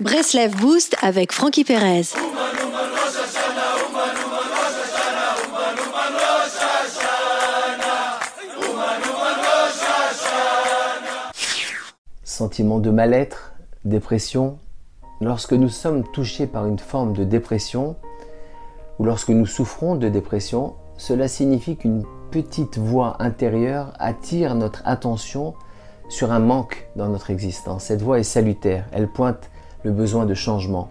Breslev Boost avec Frankie Perez. Sentiment de mal-être, dépression. Lorsque nous sommes touchés par une forme de dépression, ou lorsque nous souffrons de dépression, cela signifie qu'une petite voix intérieure attire notre attention sur un manque dans notre existence. Cette voix est salutaire, elle pointe le besoin de changement.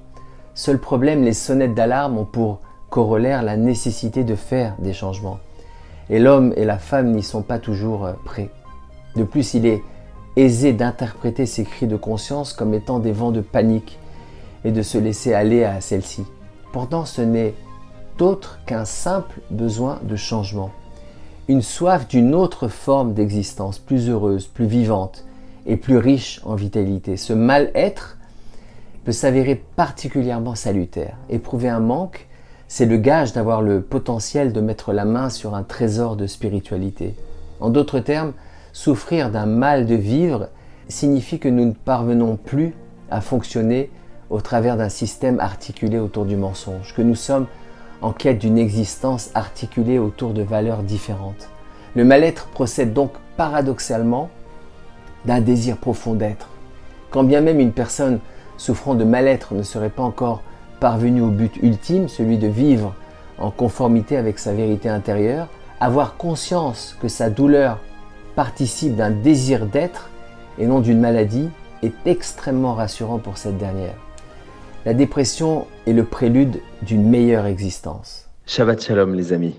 Seul problème, les sonnettes d'alarme ont pour corollaire la nécessité de faire des changements. Et l'homme et la femme n'y sont pas toujours euh, prêts. De plus, il est aisé d'interpréter ces cris de conscience comme étant des vents de panique et de se laisser aller à celle-ci. Pourtant, ce n'est autre qu'un simple besoin de changement, une soif d'une autre forme d'existence, plus heureuse, plus vivante et plus riche en vitalité. Ce mal-être s'avérer particulièrement salutaire. Éprouver un manque, c'est le gage d'avoir le potentiel de mettre la main sur un trésor de spiritualité. En d'autres termes, souffrir d'un mal de vivre signifie que nous ne parvenons plus à fonctionner au travers d'un système articulé autour du mensonge, que nous sommes en quête d'une existence articulée autour de valeurs différentes. Le mal-être procède donc paradoxalement d'un désir profond d'être. Quand bien même une personne souffrant de mal-être ne serait pas encore parvenue au but ultime, celui de vivre en conformité avec sa vérité intérieure, avoir conscience que sa douleur participe d'un désir d'être et non d'une maladie est extrêmement rassurant pour cette dernière. La dépression est le prélude d'une meilleure existence. Shabbat Shalom les amis.